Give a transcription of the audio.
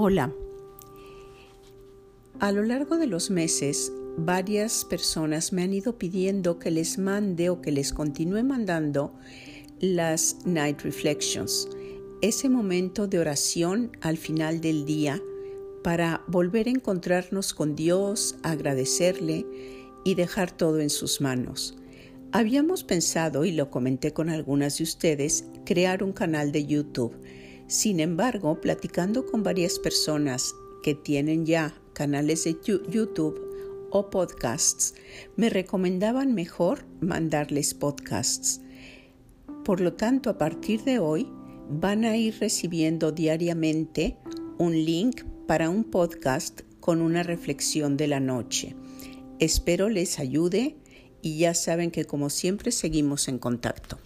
Hola. A lo largo de los meses, varias personas me han ido pidiendo que les mande o que les continúe mandando las Night Reflections, ese momento de oración al final del día para volver a encontrarnos con Dios, agradecerle y dejar todo en sus manos. Habíamos pensado, y lo comenté con algunas de ustedes, crear un canal de YouTube sin embargo, platicando con varias personas que tienen ya canales de YouTube o podcasts, me recomendaban mejor mandarles podcasts. Por lo tanto, a partir de hoy van a ir recibiendo diariamente un link para un podcast con una reflexión de la noche. Espero les ayude y ya saben que como siempre seguimos en contacto.